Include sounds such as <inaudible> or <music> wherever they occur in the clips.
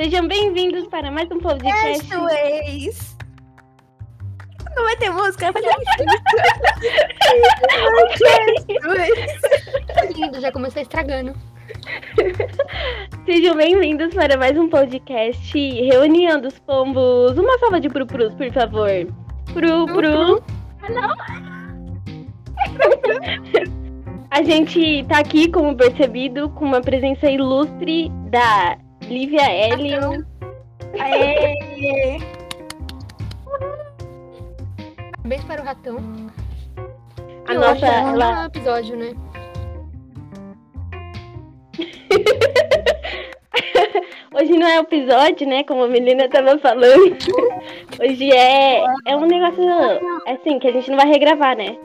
Sejam bem-vindos para mais um podcast. Castaways. Não vai ter música? Vai ter Lindo, já começou estragando. Sejam bem-vindos para mais um podcast Reunião dos Pombos. Uma salva de prupurus, por favor. Pru, pru. A gente tá aqui, como percebido, com uma presença ilustre da Lívia Ellen. Aê! Beijo para o ratão. A E nossa, hoje é um ela- episódio, né? <laughs> Hoje não é episódio, né? Como a menina tava falando. <laughs> Hoje é, é um negócio assim, que a gente não vai regravar, né?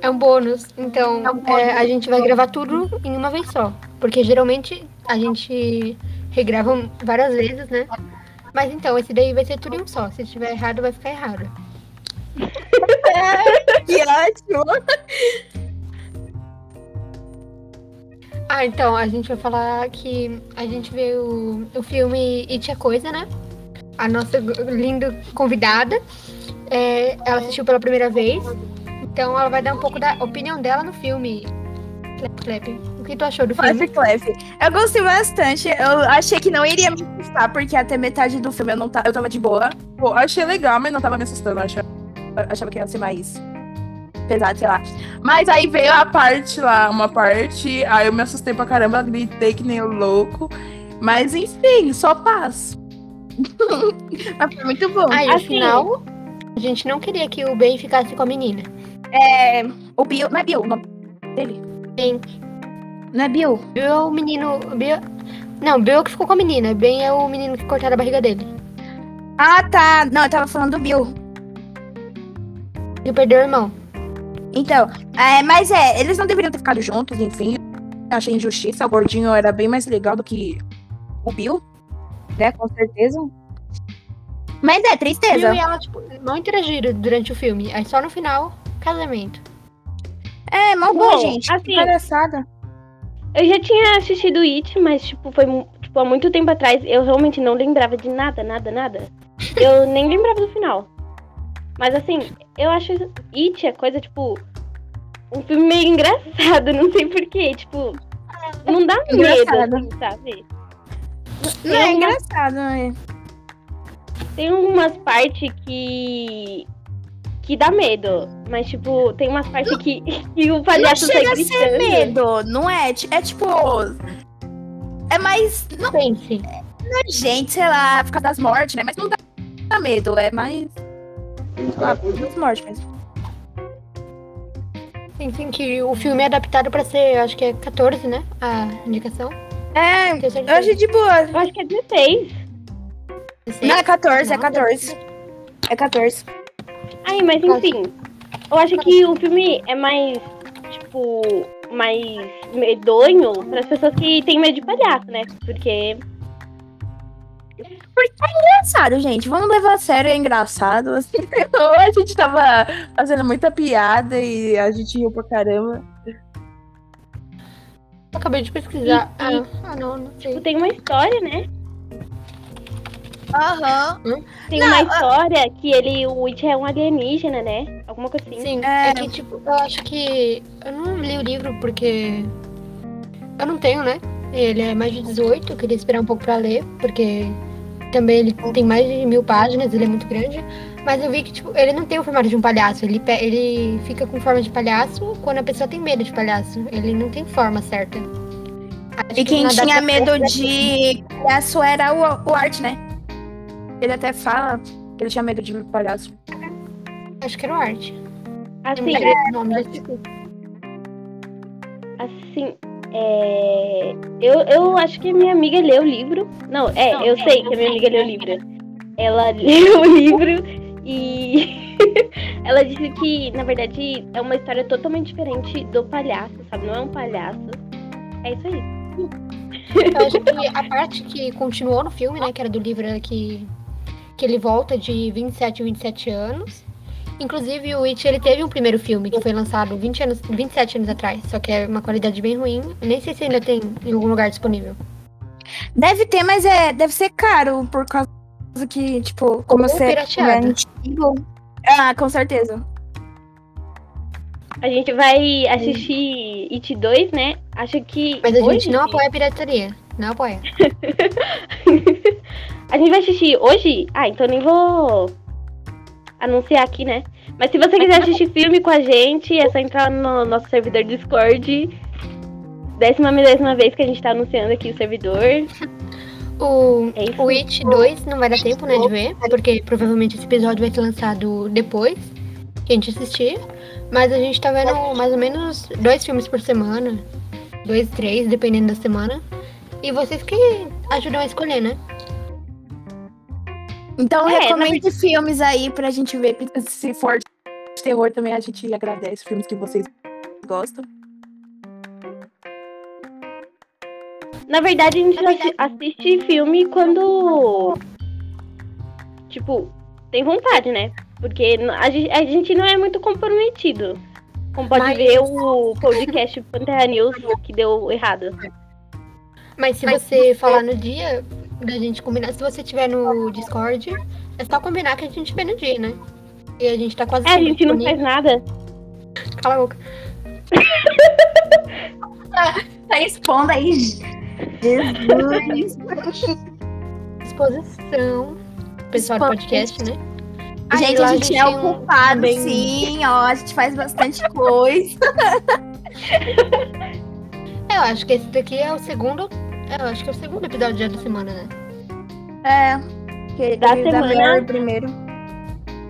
É um bônus. Então, É um bônus. é, a gente vai gravar tudo em uma vez só. Porque geralmente a gente regrava várias vezes, né? Mas então, esse daí vai ser tudo em um só. Se estiver errado, vai ficar errado. <laughs> Que ótimo! Ah, então, a gente vai falar que a gente vê o, o filme It é Coisa, né? A nossa linda convidada. é, ela assistiu pela primeira vez. Então ela vai dar um pouco da opinião dela no filme. Clap, clap. O que tu achou do filme? Clap. Eu gostei bastante. Eu achei que não iria me assustar, porque até metade do filme eu, não tá, eu tava de boa. Pô, achei legal, mas não tava me assustando. Eu achava, eu achava que ia ser mais pesado, sei lá. Mas aí veio a parte lá, uma parte, aí eu me assustei pra caramba, gritei que nem louco. Mas enfim, só paz. <laughs> mas foi muito bom. Aí, no Assim- final, a gente não queria que o Ben ficasse com a menina. É, o Bill. Não é Bill o nome dele? Ben. Não é Bill? Bill é o menino. Bill... Não, Bill é o que ficou com a menina. Ben é o menino que cortaram a barriga dele. Ah, tá. Não, eu tava falando do Bill. Ele perdeu o irmão. Então, é, mas é, eles não deveriam ter ficado juntos, enfim. Achei injustiça. O gordinho era bem mais legal do que o Bill, né? Com certeza. Mas é, tristeza. Bill e ela, tipo, não interagiram durante o filme. Aí só no final, casamento. É, mal Bom, gente. assim- Que palhaçada. Eu já tinha assistido It, mas tipo, foi tipo, há muito tempo atrás. Eu realmente não lembrava de nada, nada, nada. <laughs> Eu nem lembrava do final. Mas assim, eu acho It é coisa, tipo, um filme meio engraçado, <laughs> não sei porquê. Tipo, não dá medo, Engraçado. assim, sabe? Não, é engraçado, né? Tem algumas partes que. Que dá medo. Mas, tipo, tem umas partes que, <laughs> que o Não palhaço sai chega a ser gritando. medo, não é? É tipo. É mais. Não, Pense. não é gente, sei lá, por causa das mortes, né? Mas não dá, dá medo, é mais. Das mortes mesmo. Enfim, que o filme é adaptado pra ser, acho que é 14, né? A indicação. É, eu achei de boa. Eu acho que é 16. Não, é 14, é Não, 14. É 14. Ai, mas enfim. Eu acho que o filme é mais, tipo, mais medonho para as pessoas que têm medo de palhaço, né? Porque. engraçado, gente. Vamos levar a sério, é engraçado. Assim, <laughs> a gente tava fazendo muita piada e a gente riu pra caramba. Eu acabei de pesquisar. E- e- Ah, ah, não, não sei. tipo, tem uma história, né? Aham. Tem Não, uma história que ele, o It é um alienígena, né? Alguma coisa assim. Sim, É. é que, tipo, eu acho que. Eu não li o livro porque. Eu não tenho, né? Ele é mais de 18, eu queria esperar um pouco pra ler, porque também ele tem mais de mil páginas, ele é muito grande. Mas eu vi que, tipo, ele não tem o formato de um palhaço. Ele, ele fica com forma de palhaço quando a pessoa tem medo de palhaço. Ele não tem forma certa. Acho E que quem na tinha adaptação- medo de palhaço era o, o Art, né? Ele até fala que ele tinha medo de palhaço. Acho que era o Art. Assim, Não sei o nome, já esqueci. assim. É... Eu, eu acho que a minha amiga leu o livro. Não, é, eu sei que a minha amiga leu o livro. Ela <laughs> leu o livro e <laughs> ela disse que, na verdade, é uma história totalmente diferente do palhaço, sabe? Não é um palhaço. É isso aí. Eu acho que a parte que continuou no filme, né, que era do livro, que, que ele volta de 27 em 27 anos. Inclusive, o It, ele teve um primeiro filme que foi lançado 20 anos, 27 anos atrás, só que é uma qualidade bem ruim. Nem sei se ainda tem em algum lugar disponível. Deve ter, mas é, deve ser caro, por causa que, tipo, como Ou você pirateado. é antigo. Ah, com certeza. A gente vai assistir It 2, né? Acho que. Mas a gente hoje? não apoia a pirataria. Não apoia. <laughs> A gente vai assistir hoje? Ah, então nem vou anunciar aqui, né? Mas se você quiser assistir filme com a gente, é só entrar no nosso servidor Discord. Décima milésima vez que a gente tá anunciando aqui o servidor. <laughs> O, É It 2 não vai dar tempo, né, de ver, porque provavelmente esse episódio vai ser lançado depois que a gente assistir. Mas a gente tá vendo mais ou menos dois filmes por semana. Dois, três, dependendo da semana. E vocês que ajudam a escolher, né? Então, É, recomende filmes aí pra gente ver. Se for de terror também, a gente agradece filmes que vocês gostam. Na verdade, a gente assi- assiste filme quando. Tipo, tem vontade, né? Porque a gente, a gente não é muito comprometido. Como pode Mas- ver o podcast Pantera News que deu errado. Mas se você falar no dia da gente combinar, se você tiver no Discord, é só combinar que a gente vê no dia, né? E a gente tá quase É, a gente não faz nada. Cala a boca. <laughs> Tá expondo aí. Jesus. Disposição. Pessoal do podcast, né? Aí gente, a gente é tem um- ocupado, também- sim, ó. A gente faz bastante coisa. <laughs> Eu acho que esse daqui é o segundo. Eu acho que é o segundo episódio já da semana, né? É. Que Da da semana. Mary primeiro.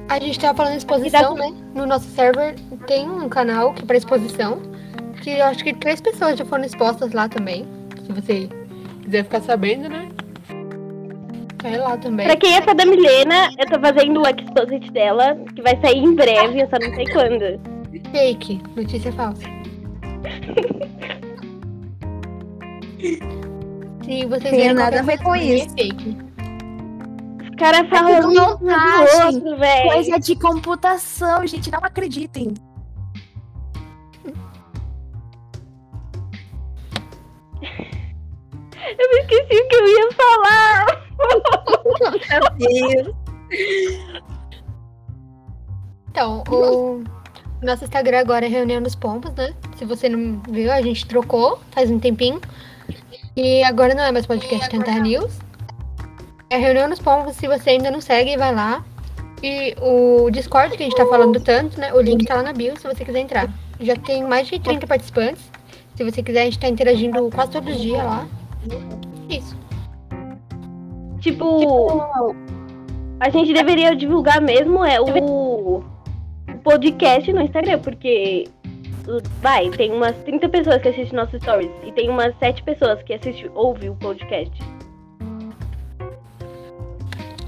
A gente tava falando de exposição, né? No nosso server tem um canal que é pra exposição. Que eu acho que três pessoas já foram expostas lá também. Se você quiser ficar sabendo, né? Vai lá também. Pra quem é fã da Milena, eu tô fazendo o exposit dela, que vai sair em breve, eu só não sei quando. Fake. Notícia falsa. <laughs> Se vocês Tem verem nada a ver com isso. Fake. Os caras falam tudo isso um montagem. do outro, velho. Coisa de computação, gente, não acreditem. <laughs> Eu me esqueci o que eu ia falar. Meu Deus. Então, o nosso Instagram agora é Reunião dos Pombos, né? Se você não viu, a gente trocou faz um tempinho. E agora não é mais podcast Tentar News. É Reunião dos Pombos. Se você ainda não segue, vai lá. E o Discord que a gente tá falando tanto, né? O link tá lá na bio se você quiser entrar. Já tem mais de 30 participantes. Se você quiser, a gente tá interagindo quase todos os dias lá. Isso. Tipo, a gente deveria divulgar mesmo é o, o podcast no Instagram, porque vai, tem umas 30 pessoas que assistem nossos stories e tem umas 7 pessoas que assistem, ouvem o podcast.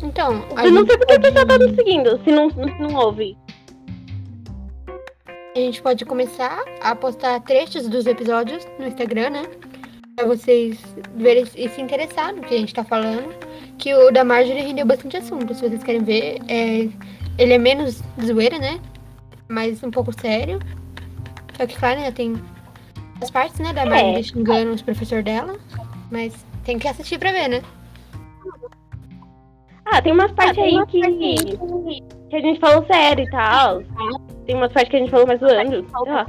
Então, a Eu não sei porque o pessoal tá pode- nos seguindo, se não, se não ouve. A gente pode começar a postar trechos dos episódios no Instagram, né? Pra vocês verem e se interessar no que a gente tá falando. Que o da Marjorie rendeu bastante assunto. Se vocês querem ver, é... ele é menos zoeira, né? Mas um pouco sério. Só que, claro, né, tem as partes, né, da Marjorie xingando os professores dela. Mas tem que assistir pra ver, né? Ah, tem umas partes aí que, que a gente falou sério e tal. Tem umas partes que a gente falou mais zoando. sei lá.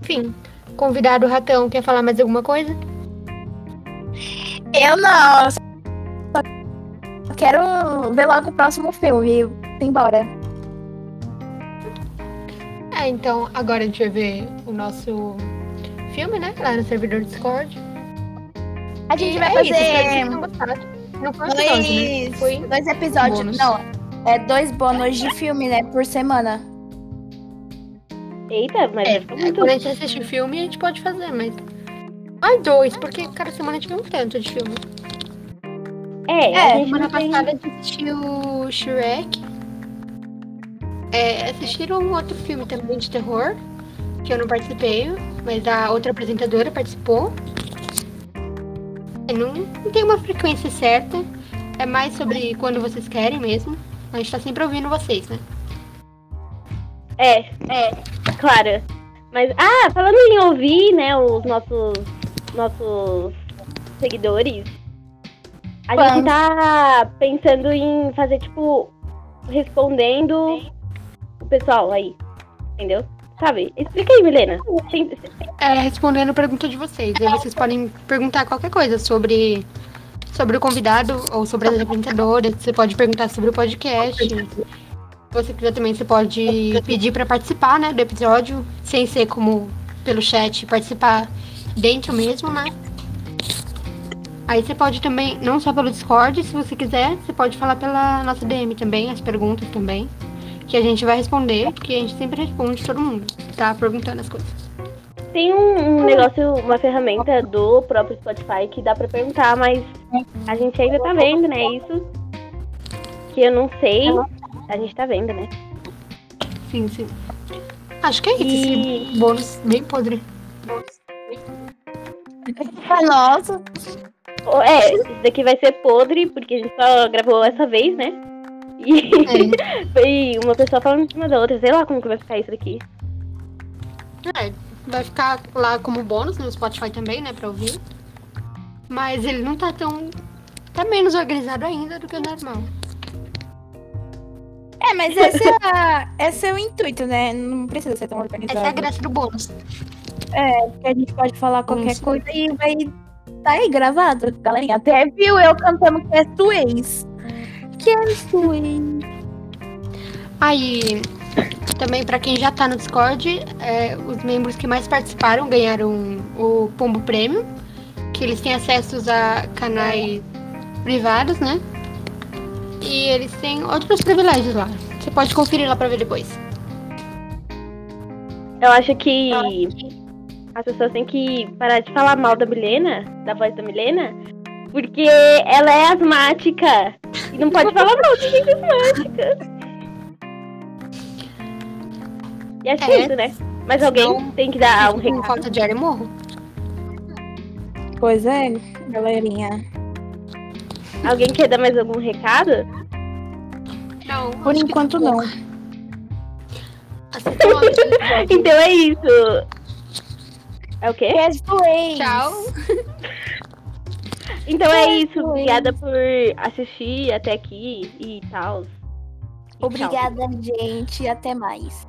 Enfim, convidado Ratão quer falar mais alguma coisa? Eu não. Só quero ver logo o próximo filme e ir embora. É, então agora a gente vai ver o nosso filme, né? Lá no servidor Discord. A gente E vai é isso, espero que fazer gostado. Não foi episódio, né? dois, Foi dois episódios. bônus. Não, é dois bônus de filme, né? Por semana. Eita, mas É, ficou muito. quando a gente assiste o filme, a gente pode fazer, mas. Mais dois, porque cada semana a gente vê um tanto de filme. É, É, a gente Semana tem... passada a gente assistiu Shrek. É, assistiram um outro filme também de terror, que eu não participei, mas a outra apresentadora participou. É, Não, não tem uma frequência certa, é mais sobre quando vocês querem mesmo. A gente tá sempre ouvindo vocês, né? É, é, claro. Mas, ah, falando em ouvir, né, os nossos, nossos seguidores, a gente tá pensando em fazer, tipo, respondendo pessoal aí. Entendeu? Sabe? Explica aí, Milena. É, respondendo a pergunta de vocês. Aí vocês podem perguntar qualquer coisa sobre, sobre o convidado ou sobre as apresentadoras. Você pode perguntar sobre o podcast. Se você quiser também, você pode pedir para participar, né, do episódio, sem ser como pelo chat, participar dentro mesmo, né? Aí você pode também, não só pelo Discord, se você quiser, você pode falar pela nossa DM também, as perguntas também. Que a gente vai responder, porque a gente sempre responde todo mundo, que tá perguntando as coisas. Tem um, um negócio, uma ferramenta do próprio Spotify que dá pra perguntar, mas a gente ainda tá vendo, né? Isso que eu não sei. A gente tá vendo, né? Sim, sim. Acho que é isso, E- esse bônus bem podre. Nossa. É, isso daqui vai ser podre, porque a gente só gravou essa vez, né? E foi <laughs> uma pessoa falando em cima da outra, sei lá como que vai ficar isso daqui. É, vai ficar lá como bônus no Spotify também, né, pra ouvir. Mas ele não tá tão. tá menos organizado ainda do que o normal. É, mas esse é, a- esse é o intuito, né? Não precisa ser tão organizado. Essa é a graça do bônus. Porque a gente pode falar qualquer Isso. coisa e vai tá aí gravado, galerinha. Até viu eu cantando que é Suez. Que é Suez. Aí, também pra quem já tá no Discord, é, os membros que mais participaram ganharam o Pombo Prêmio, que eles têm acessos a canais privados, né? E eles têm outros privilégios lá. Você pode conferir lá pra ver depois. Eu acho que as pessoas têm que parar de falar mal da Milena, da voz da Milena, porque ela é asmática. E não pode <laughs> falar mal de gente asmática. E é É. isso, né? Mas alguém tem que dar um recado. falta de ar e morro. Pois é, galerinha. Alguém quer dar mais algum recado? Não, Por enquanto, não. <laughs> Então é isso. É o quê? Tchau. <laughs> Então é isso. Obrigada por assistir até aqui e tal. E tchau. Obrigada, gente. Até mais.